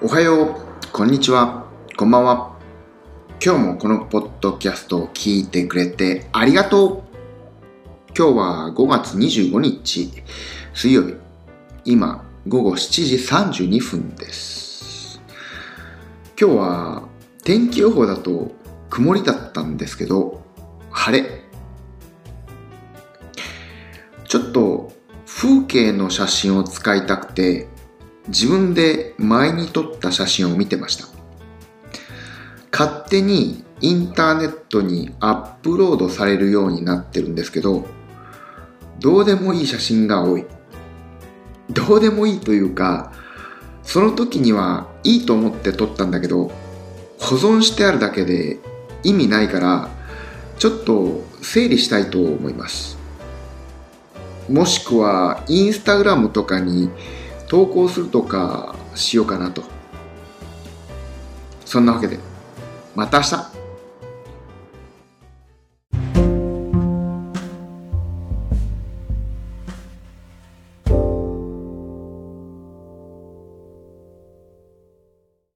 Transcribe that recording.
おはよう、こんにちは、こんばんは。今日もこのポッドキャストを聞いてくれてありがとう。今日は5月25日、水曜日。今、午後7時32分です。今日は天気予報だと曇りだったんですけど、晴れ。ちょっと風景の写真を使いたくて、自分で前に撮った写真を見てました。勝手にインターネットにアップロードされるようになってるんですけどどうでもいい写真が多い。どうでもいいというかその時にはいいと思って撮ったんだけど保存してあるだけで意味ないからちょっと整理したいと思います。もしくはインスタグラムとかに投稿するとかしようかなと。そんなわけで。また明日。